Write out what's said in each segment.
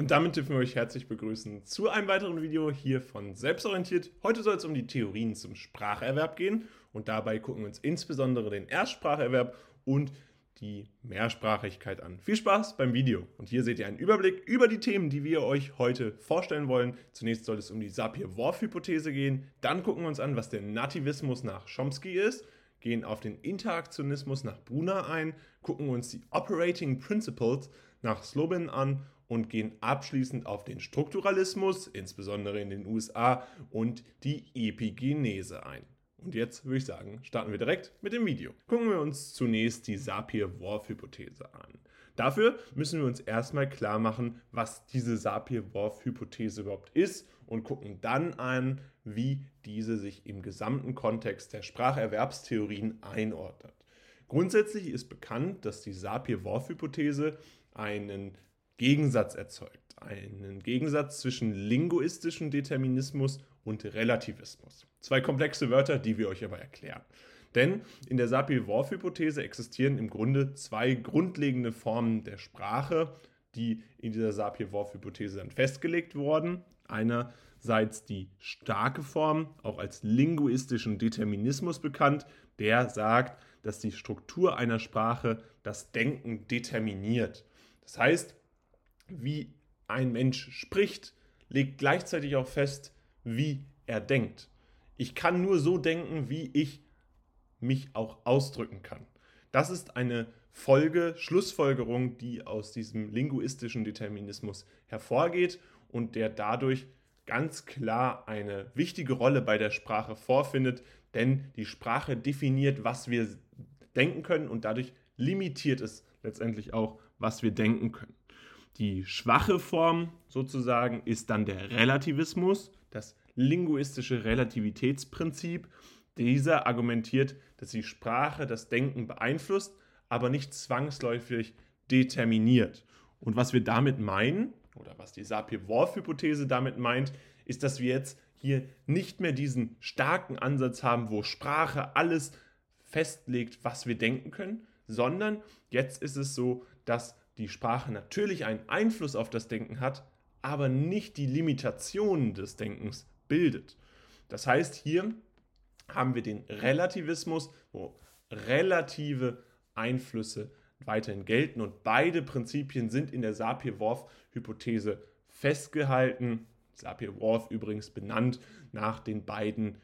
Und damit dürfen wir euch herzlich begrüßen zu einem weiteren Video hier von Selbstorientiert. Heute soll es um die Theorien zum Spracherwerb gehen und dabei gucken wir uns insbesondere den Erstspracherwerb und die Mehrsprachigkeit an. Viel Spaß beim Video und hier seht ihr einen Überblick über die Themen, die wir euch heute vorstellen wollen. Zunächst soll es um die Sapir-Whorf-Hypothese gehen, dann gucken wir uns an, was der Nativismus nach Chomsky ist, gehen auf den Interaktionismus nach Brunner ein, gucken uns die Operating Principles nach Slobin an und gehen abschließend auf den Strukturalismus, insbesondere in den USA, und die Epigenese ein. Und jetzt würde ich sagen, starten wir direkt mit dem Video. Gucken wir uns zunächst die Sapir-Whorf-Hypothese an. Dafür müssen wir uns erstmal klar machen, was diese Sapir-Whorf-Hypothese überhaupt ist und gucken dann an, wie diese sich im gesamten Kontext der Spracherwerbstheorien einordnet. Grundsätzlich ist bekannt, dass die Sapir-Whorf-Hypothese einen Gegensatz erzeugt. Einen Gegensatz zwischen linguistischem Determinismus und Relativismus. Zwei komplexe Wörter, die wir euch aber erklären. Denn in der Sapir-Whorf-Hypothese existieren im Grunde zwei grundlegende Formen der Sprache, die in dieser Sapir-Whorf-Hypothese dann festgelegt wurden. Einerseits die starke Form, auch als linguistischen Determinismus bekannt, der sagt, dass die Struktur einer Sprache das Denken determiniert. Das heißt, wie ein Mensch spricht, legt gleichzeitig auch fest, wie er denkt. Ich kann nur so denken, wie ich mich auch ausdrücken kann. Das ist eine Folge, Schlussfolgerung, die aus diesem linguistischen Determinismus hervorgeht und der dadurch ganz klar eine wichtige Rolle bei der Sprache vorfindet, denn die Sprache definiert, was wir denken können und dadurch limitiert es letztendlich auch, was wir denken können. Die schwache Form sozusagen ist dann der Relativismus, das linguistische Relativitätsprinzip. Dieser argumentiert, dass die Sprache das Denken beeinflusst, aber nicht zwangsläufig determiniert. Und was wir damit meinen, oder was die Sapir-Whorf-Hypothese damit meint, ist, dass wir jetzt hier nicht mehr diesen starken Ansatz haben, wo Sprache alles festlegt, was wir denken können, sondern jetzt ist es so, dass die Sprache natürlich einen Einfluss auf das Denken hat, aber nicht die Limitationen des Denkens bildet. Das heißt, hier haben wir den Relativismus, wo relative Einflüsse weiterhin gelten und beide Prinzipien sind in der Sapir-Whorf-Hypothese festgehalten. Sapir-Whorf übrigens benannt nach den beiden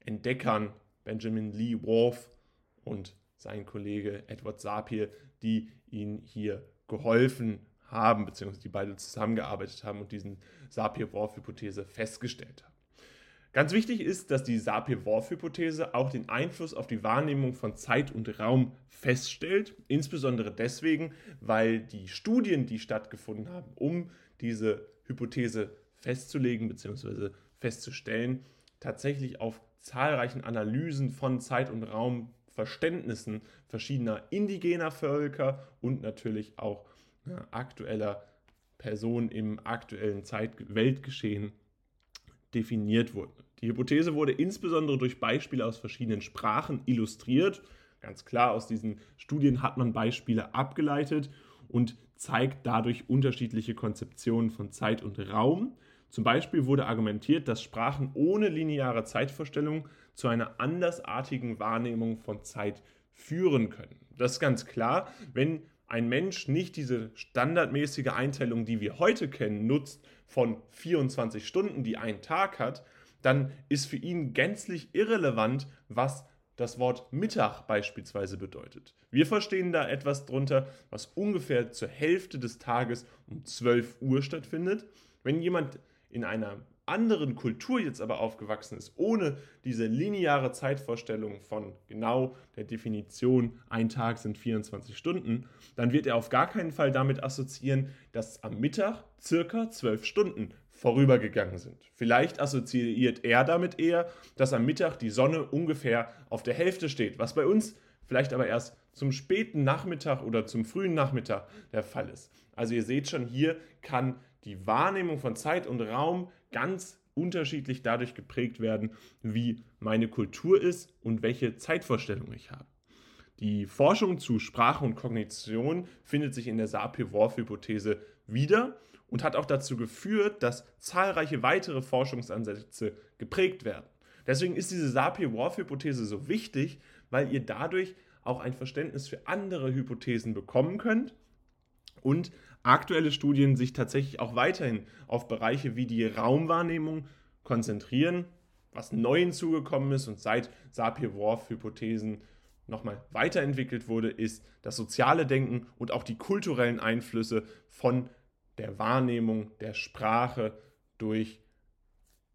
Entdeckern Benjamin Lee Whorf und sein Kollege Edward Sapir, die ihn hier geholfen haben, beziehungsweise die beide zusammengearbeitet haben und diesen Sapir-Whorf-Hypothese festgestellt haben. Ganz wichtig ist, dass die Sapir-Whorf-Hypothese auch den Einfluss auf die Wahrnehmung von Zeit und Raum feststellt, insbesondere deswegen, weil die Studien, die stattgefunden haben, um diese Hypothese festzulegen bzw. festzustellen, tatsächlich auf zahlreichen Analysen von Zeit und Raum Verständnissen verschiedener indigener Völker und natürlich auch ja, aktueller Personen im aktuellen Zeit Weltgeschehen definiert wurden. Die Hypothese wurde insbesondere durch Beispiele aus verschiedenen Sprachen illustriert. Ganz klar, aus diesen Studien hat man Beispiele abgeleitet und zeigt dadurch unterschiedliche Konzeptionen von Zeit und Raum. Zum Beispiel wurde argumentiert, dass Sprachen ohne lineare Zeitvorstellung zu einer andersartigen Wahrnehmung von Zeit führen können. Das ist ganz klar, wenn ein Mensch nicht diese standardmäßige Einteilung, die wir heute kennen, nutzt von 24 Stunden, die ein Tag hat, dann ist für ihn gänzlich irrelevant, was das Wort Mittag beispielsweise bedeutet. Wir verstehen da etwas drunter, was ungefähr zur Hälfte des Tages um 12 Uhr stattfindet. Wenn jemand in einer anderen Kultur jetzt aber aufgewachsen ist, ohne diese lineare Zeitvorstellung von genau der Definition, ein Tag sind 24 Stunden, dann wird er auf gar keinen Fall damit assoziieren, dass am Mittag circa 12 Stunden vorübergegangen sind. Vielleicht assoziiert er damit eher, dass am Mittag die Sonne ungefähr auf der Hälfte steht, was bei uns vielleicht aber erst zum späten Nachmittag oder zum frühen Nachmittag der Fall ist. Also ihr seht schon, hier kann die Wahrnehmung von Zeit und Raum ganz unterschiedlich dadurch geprägt werden, wie meine Kultur ist und welche Zeitvorstellung ich habe. Die Forschung zu Sprache und Kognition findet sich in der Sapir-Whorf-Hypothese wieder und hat auch dazu geführt, dass zahlreiche weitere Forschungsansätze geprägt werden. Deswegen ist diese Sapir-Whorf-Hypothese so wichtig, weil ihr dadurch auch ein Verständnis für andere Hypothesen bekommen könnt und aktuelle Studien sich tatsächlich auch weiterhin auf Bereiche wie die Raumwahrnehmung konzentrieren, was neu hinzugekommen ist und seit Sapir-Whorf-Hypothesen nochmal weiterentwickelt wurde, ist das soziale Denken und auch die kulturellen Einflüsse von der Wahrnehmung der Sprache durch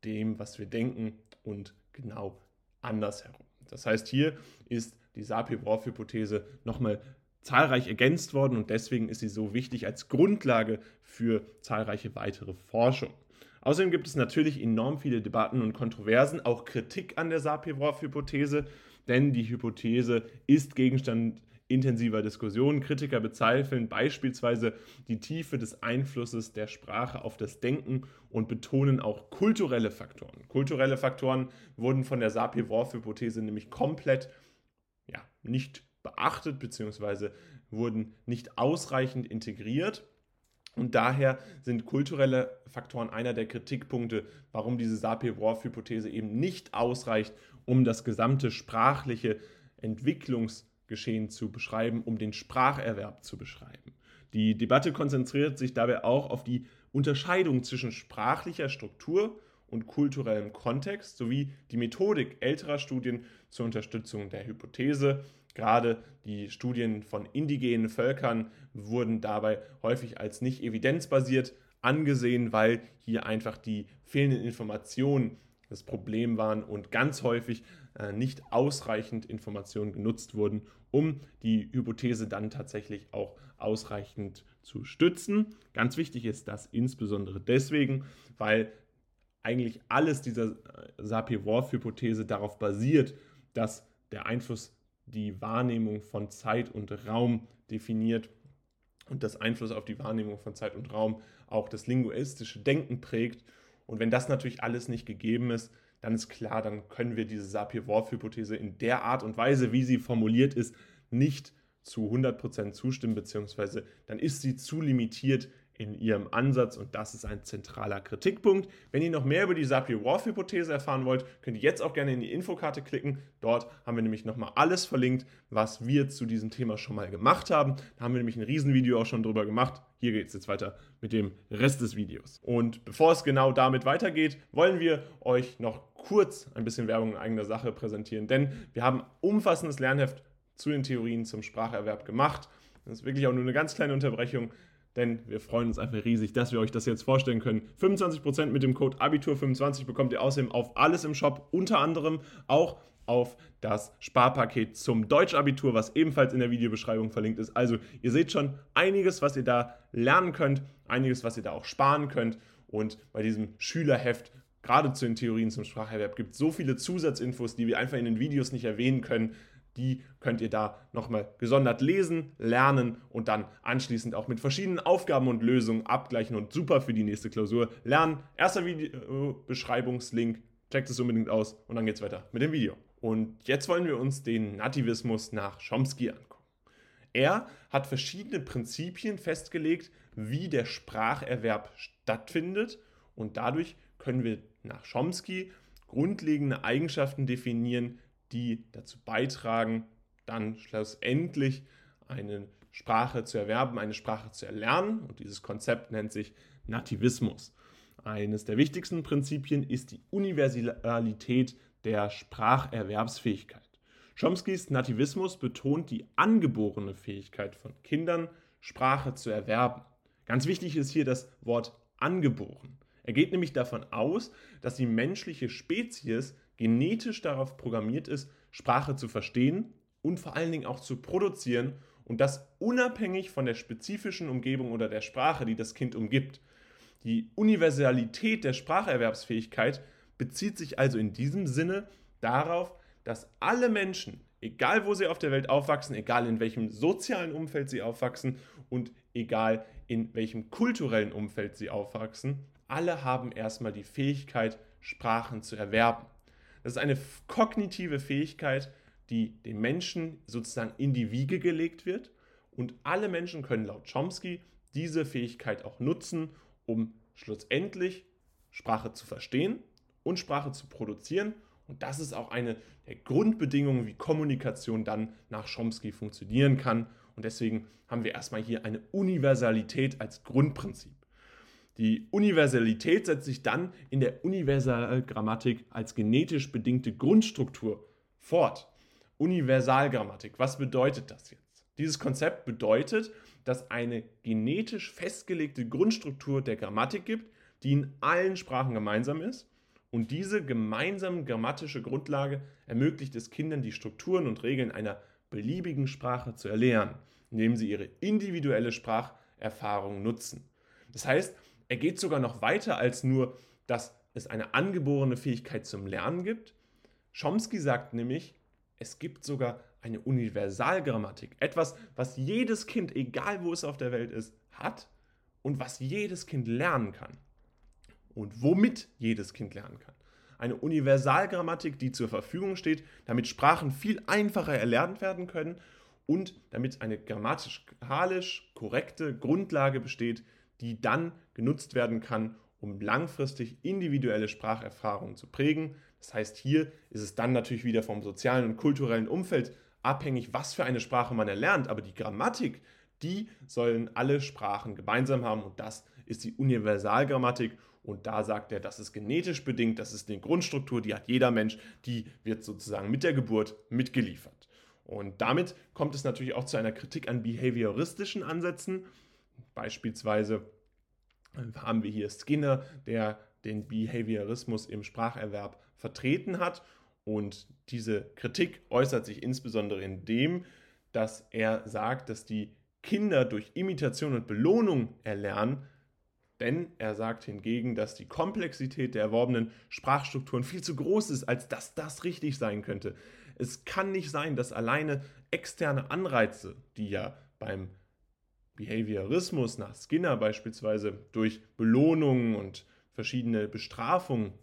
dem, was wir denken und genau andersherum. Das heißt, hier ist die Sapir-Whorf-Hypothese nochmal zahlreich ergänzt worden und deswegen ist sie so wichtig als Grundlage für zahlreiche weitere Forschung. Außerdem gibt es natürlich enorm viele Debatten und Kontroversen, auch Kritik an der Sapir-Whorf-Hypothese, denn die Hypothese ist Gegenstand intensiver Diskussionen. Kritiker bezweifeln beispielsweise die Tiefe des Einflusses der Sprache auf das Denken und betonen auch kulturelle Faktoren. Kulturelle Faktoren wurden von der Sapir-Whorf-Hypothese nämlich komplett ja, nicht beachtet bzw. wurden nicht ausreichend integriert. Und daher sind kulturelle Faktoren einer der Kritikpunkte, warum diese Sapir-Whorf-Hypothese eben nicht ausreicht, um das gesamte sprachliche Entwicklungsgeschehen zu beschreiben, um den Spracherwerb zu beschreiben. Die Debatte konzentriert sich dabei auch auf die Unterscheidung zwischen sprachlicher Struktur und kulturellem Kontext sowie die Methodik älterer Studien zur Unterstützung der Hypothese, Gerade die Studien von indigenen Völkern wurden dabei häufig als nicht evidenzbasiert angesehen, weil hier einfach die fehlenden Informationen das Problem waren und ganz häufig äh, nicht ausreichend Informationen genutzt wurden, um die Hypothese dann tatsächlich auch ausreichend zu stützen. Ganz wichtig ist das insbesondere deswegen, weil eigentlich alles dieser äh, Sapir-Whorf-Hypothese darauf basiert, dass der Einfluss die Wahrnehmung von Zeit und Raum definiert und das Einfluss auf die Wahrnehmung von Zeit und Raum auch das linguistische Denken prägt. Und wenn das natürlich alles nicht gegeben ist, dann ist klar, dann können wir diese Sapir-Whorf-Hypothese in der Art und Weise, wie sie formuliert ist, nicht zu 100% zustimmen, beziehungsweise dann ist sie zu limitiert in ihrem Ansatz und das ist ein zentraler Kritikpunkt. Wenn ihr noch mehr über die Sapir-Whorf-Hypothese erfahren wollt, könnt ihr jetzt auch gerne in die Infokarte klicken. Dort haben wir nämlich nochmal alles verlinkt, was wir zu diesem Thema schon mal gemacht haben. Da haben wir nämlich ein Riesenvideo auch schon drüber gemacht. Hier geht es jetzt weiter mit dem Rest des Videos. Und bevor es genau damit weitergeht, wollen wir euch noch kurz ein bisschen Werbung in eigener Sache präsentieren, denn wir haben umfassendes Lernheft zu den Theorien zum Spracherwerb gemacht. Das ist wirklich auch nur eine ganz kleine Unterbrechung denn wir freuen uns einfach riesig, dass wir euch das jetzt vorstellen können. 25% mit dem Code Abitur25 bekommt ihr außerdem auf alles im Shop, unter anderem auch auf das Sparpaket zum Deutschabitur, was ebenfalls in der Videobeschreibung verlinkt ist. Also ihr seht schon einiges, was ihr da lernen könnt, einiges, was ihr da auch sparen könnt. Und bei diesem Schülerheft, gerade zu den Theorien zum Spracherwerb, gibt es so viele Zusatzinfos, die wir einfach in den Videos nicht erwähnen können die könnt ihr da nochmal gesondert lesen, lernen und dann anschließend auch mit verschiedenen Aufgaben und Lösungen abgleichen und super für die nächste Klausur lernen. Erster Videobeschreibungslink, checkt es unbedingt aus und dann geht's weiter mit dem Video. Und jetzt wollen wir uns den Nativismus nach Chomsky angucken. Er hat verschiedene Prinzipien festgelegt, wie der Spracherwerb stattfindet und dadurch können wir nach Chomsky grundlegende Eigenschaften definieren, die dazu beitragen, dann schlussendlich eine Sprache zu erwerben, eine Sprache zu erlernen. Und dieses Konzept nennt sich Nativismus. Eines der wichtigsten Prinzipien ist die Universalität der Spracherwerbsfähigkeit. Chomskys Nativismus betont die angeborene Fähigkeit von Kindern, Sprache zu erwerben. Ganz wichtig ist hier das Wort angeboren. Er geht nämlich davon aus, dass die menschliche Spezies genetisch darauf programmiert ist, Sprache zu verstehen und vor allen Dingen auch zu produzieren und das unabhängig von der spezifischen Umgebung oder der Sprache, die das Kind umgibt. Die Universalität der Spracherwerbsfähigkeit bezieht sich also in diesem Sinne darauf, dass alle Menschen, egal wo sie auf der Welt aufwachsen, egal in welchem sozialen Umfeld sie aufwachsen und egal in welchem kulturellen Umfeld sie aufwachsen, alle haben erstmal die Fähigkeit, Sprachen zu erwerben. Das ist eine kognitive Fähigkeit, die dem Menschen sozusagen in die Wiege gelegt wird. Und alle Menschen können laut Chomsky diese Fähigkeit auch nutzen, um schlussendlich Sprache zu verstehen und Sprache zu produzieren. Und das ist auch eine der Grundbedingungen, wie Kommunikation dann nach Chomsky funktionieren kann. Und deswegen haben wir erstmal hier eine Universalität als Grundprinzip. Die Universalität setzt sich dann in der Universalgrammatik als genetisch bedingte Grundstruktur fort. Universalgrammatik, was bedeutet das jetzt? Dieses Konzept bedeutet, dass eine genetisch festgelegte Grundstruktur der Grammatik gibt, die in allen Sprachen gemeinsam ist. Und diese gemeinsame grammatische Grundlage ermöglicht es Kindern, die Strukturen und Regeln einer beliebigen Sprache zu erlernen, indem sie ihre individuelle Spracherfahrung nutzen. Das heißt, er geht sogar noch weiter als nur, dass es eine angeborene Fähigkeit zum Lernen gibt. Chomsky sagt nämlich, es gibt sogar eine Universalgrammatik. Etwas, was jedes Kind, egal wo es auf der Welt ist, hat und was jedes Kind lernen kann. Und womit jedes Kind lernen kann. Eine Universalgrammatik, die zur Verfügung steht, damit Sprachen viel einfacher erlernt werden können und damit eine grammatikalisch korrekte Grundlage besteht, die dann genutzt werden kann, um langfristig individuelle Spracherfahrungen zu prägen. Das heißt, hier ist es dann natürlich wieder vom sozialen und kulturellen Umfeld abhängig, was für eine Sprache man erlernt. Aber die Grammatik, die sollen alle Sprachen gemeinsam haben und das ist die Universalgrammatik. Und da sagt er, das ist genetisch bedingt, das ist eine Grundstruktur, die hat jeder Mensch, die wird sozusagen mit der Geburt mitgeliefert. Und damit kommt es natürlich auch zu einer Kritik an behavioristischen Ansätzen. Beispielsweise haben wir hier Skinner, der den Behaviorismus im Spracherwerb vertreten hat. Und diese Kritik äußert sich insbesondere in dem, dass er sagt, dass die Kinder durch Imitation und Belohnung erlernen, denn er sagt hingegen, dass die Komplexität der erworbenen Sprachstrukturen viel zu groß ist, als dass das richtig sein könnte. Es kann nicht sein, dass alleine externe Anreize, die ja beim Behaviorismus nach Skinner beispielsweise durch Belohnungen und verschiedene Bestrafungen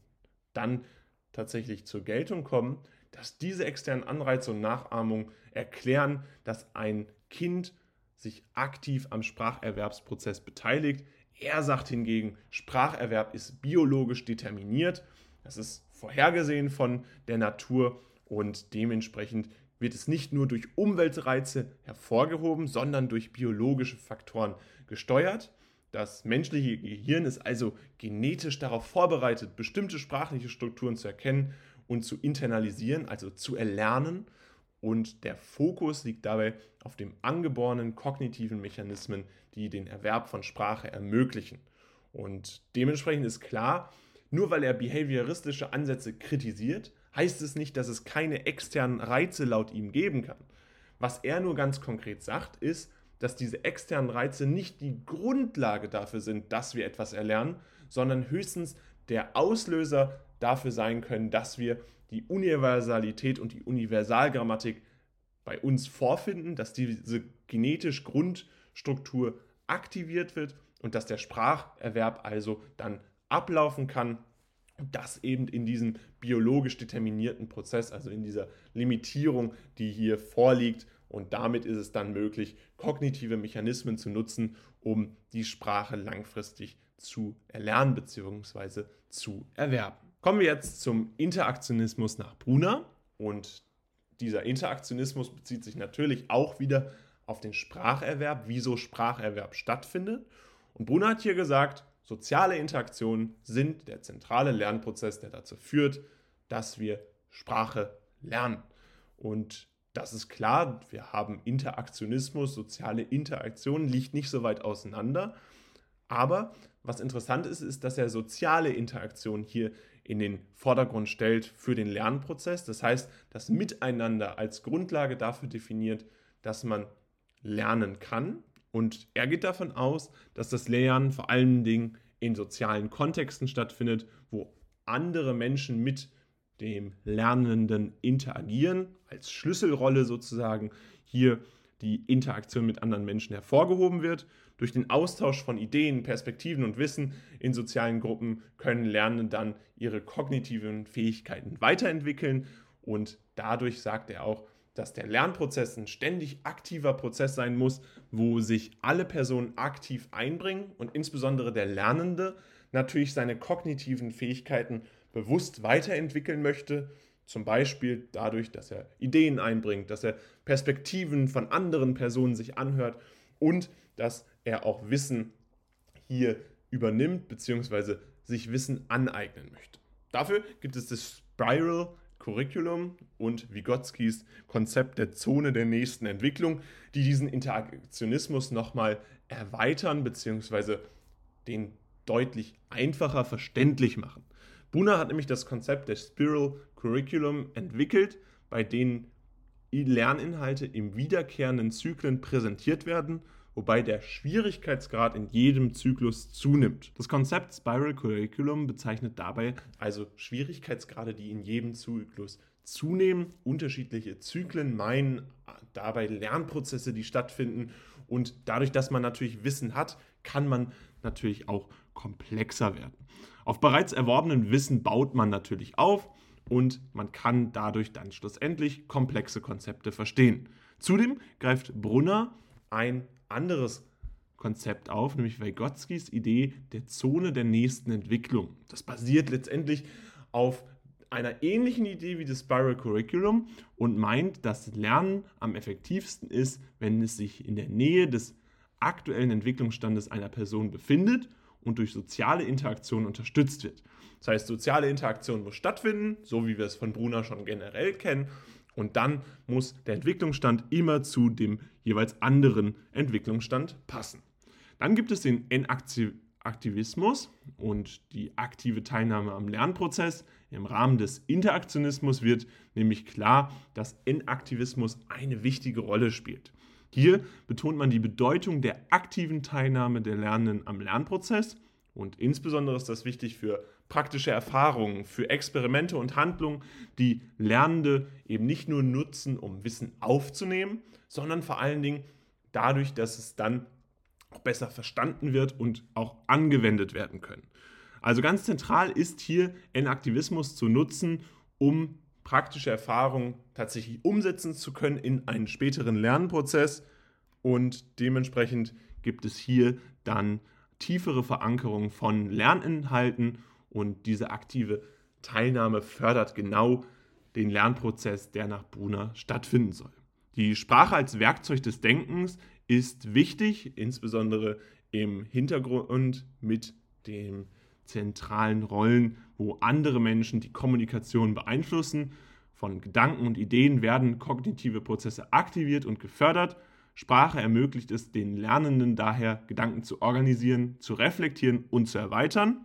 dann tatsächlich zur Geltung kommen, dass diese externen Anreize und Nachahmung erklären, dass ein Kind sich aktiv am Spracherwerbsprozess beteiligt. Er sagt hingegen, Spracherwerb ist biologisch determiniert, das ist vorhergesehen von der Natur und dementsprechend wird es nicht nur durch Umweltreize hervorgehoben, sondern durch biologische Faktoren gesteuert. Das menschliche Gehirn ist also genetisch darauf vorbereitet, bestimmte sprachliche Strukturen zu erkennen und zu internalisieren, also zu erlernen. Und der Fokus liegt dabei auf den angeborenen kognitiven Mechanismen, die den Erwerb von Sprache ermöglichen. Und dementsprechend ist klar, nur weil er behavioristische Ansätze kritisiert, heißt es nicht, dass es keine externen Reize laut ihm geben kann. Was er nur ganz konkret sagt, ist, dass diese externen Reize nicht die Grundlage dafür sind, dass wir etwas erlernen, sondern höchstens der Auslöser dafür sein können, dass wir die Universalität und die Universalgrammatik bei uns vorfinden, dass diese genetisch Grundstruktur aktiviert wird und dass der Spracherwerb also dann ablaufen kann das eben in diesem biologisch determinierten Prozess, also in dieser Limitierung, die hier vorliegt. Und damit ist es dann möglich, kognitive Mechanismen zu nutzen, um die Sprache langfristig zu erlernen bzw. zu erwerben. Kommen wir jetzt zum Interaktionismus nach Brunner. Und dieser Interaktionismus bezieht sich natürlich auch wieder auf den Spracherwerb, wieso Spracherwerb stattfindet. Und Brunner hat hier gesagt, Soziale Interaktionen sind der zentrale Lernprozess, der dazu führt, dass wir Sprache lernen. Und das ist klar, wir haben Interaktionismus, soziale Interaktion liegt nicht so weit auseinander. Aber was interessant ist, ist, dass er soziale Interaktion hier in den Vordergrund stellt für den Lernprozess. Das heißt, das Miteinander als Grundlage dafür definiert, dass man lernen kann und er geht davon aus, dass das Lernen vor allen Dingen in sozialen Kontexten stattfindet, wo andere Menschen mit dem Lernenden interagieren, als Schlüsselrolle sozusagen hier die Interaktion mit anderen Menschen hervorgehoben wird. Durch den Austausch von Ideen, Perspektiven und Wissen in sozialen Gruppen können Lernende dann ihre kognitiven Fähigkeiten weiterentwickeln und dadurch sagt er auch, dass der Lernprozess ein ständig aktiver Prozess sein muss, wo sich alle Personen aktiv einbringen und insbesondere der Lernende natürlich seine kognitiven Fähigkeiten bewusst weiterentwickeln möchte, zum Beispiel dadurch, dass er Ideen einbringt, dass er Perspektiven von anderen Personen sich anhört und dass er auch Wissen hier übernimmt bzw. sich Wissen aneignen möchte. Dafür gibt es das Spiral Curriculum und Vygotskis Konzept der Zone der nächsten Entwicklung, die diesen Interaktionismus nochmal erweitern bzw. den deutlich einfacher verständlich machen. Buna hat nämlich das Konzept der Spiral Curriculum entwickelt, bei denen Lerninhalte im wiederkehrenden Zyklen präsentiert werden, wobei der Schwierigkeitsgrad in jedem Zyklus zunimmt. Das Konzept Spiral Curriculum bezeichnet dabei also Schwierigkeitsgrade, die in jedem Zyklus zunehmen. Unterschiedliche Zyklen meinen dabei Lernprozesse, die stattfinden. Und dadurch, dass man natürlich Wissen hat, kann man natürlich auch komplexer werden. Auf bereits erworbenen Wissen baut man natürlich auf und man kann dadurch dann schlussendlich komplexe Konzepte verstehen. Zudem greift Brunner ein anderes Konzept auf, nämlich Vygotskis Idee der Zone der nächsten Entwicklung. Das basiert letztendlich auf einer ähnlichen Idee wie das Spiral Curriculum und meint, dass Lernen am effektivsten ist, wenn es sich in der Nähe des aktuellen Entwicklungsstandes einer Person befindet und durch soziale Interaktion unterstützt wird. Das heißt, soziale Interaktion muss stattfinden, so wie wir es von Brunner schon generell kennen. Und dann muss der Entwicklungsstand immer zu dem jeweils anderen Entwicklungsstand passen. Dann gibt es den Enaktivismus und die aktive Teilnahme am Lernprozess. Im Rahmen des Interaktionismus wird nämlich klar, dass Enaktivismus eine wichtige Rolle spielt. Hier betont man die Bedeutung der aktiven Teilnahme der Lernenden am Lernprozess und insbesondere ist das wichtig für praktische Erfahrungen, für Experimente und Handlungen, die Lernende eben nicht nur nutzen, um Wissen aufzunehmen, sondern vor allen Dingen dadurch, dass es dann auch besser verstanden wird und auch angewendet werden können. Also ganz zentral ist hier Enaktivismus zu nutzen, um praktische Erfahrungen tatsächlich umsetzen zu können in einen späteren Lernprozess. Und dementsprechend gibt es hier dann tiefere Verankerung von Lerninhalten und diese aktive Teilnahme fördert genau den Lernprozess, der nach Brunner stattfinden soll. Die Sprache als Werkzeug des Denkens ist wichtig, insbesondere im Hintergrund mit dem zentralen Rollen, wo andere Menschen die Kommunikation beeinflussen. Von Gedanken und Ideen werden kognitive Prozesse aktiviert und gefördert. Sprache ermöglicht es den Lernenden daher, Gedanken zu organisieren, zu reflektieren und zu erweitern.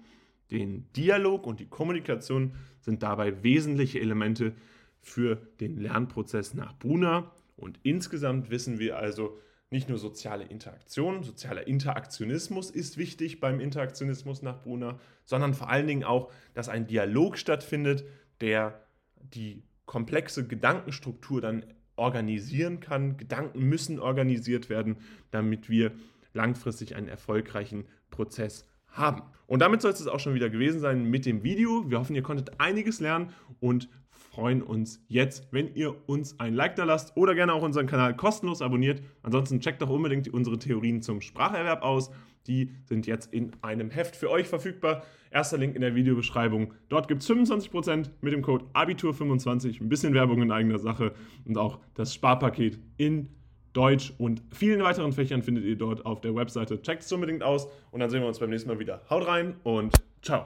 Den Dialog und die Kommunikation sind dabei wesentliche Elemente für den Lernprozess nach Brunner. Und insgesamt wissen wir also, nicht nur soziale Interaktion, sozialer Interaktionismus ist wichtig beim Interaktionismus nach Brunner, sondern vor allen Dingen auch, dass ein Dialog stattfindet, der die komplexe Gedankenstruktur dann organisieren kann. Gedanken müssen organisiert werden, damit wir langfristig einen erfolgreichen Prozess haben. Und damit soll es auch schon wieder gewesen sein mit dem Video. Wir hoffen, ihr konntet einiges lernen und freuen uns jetzt, wenn ihr uns ein Like da lasst oder gerne auch unseren Kanal kostenlos abonniert. Ansonsten checkt doch unbedingt unsere Theorien zum Spracherwerb aus. Die sind jetzt in einem Heft für euch verfügbar. Erster Link in der Videobeschreibung. Dort gibt es 25% mit dem Code Abitur25. Ein bisschen Werbung in eigener Sache und auch das Sparpaket in Deutsch und vielen weiteren Fächern findet ihr dort auf der Webseite. Checkt es unbedingt aus und dann sehen wir uns beim nächsten Mal wieder. Haut rein und ciao.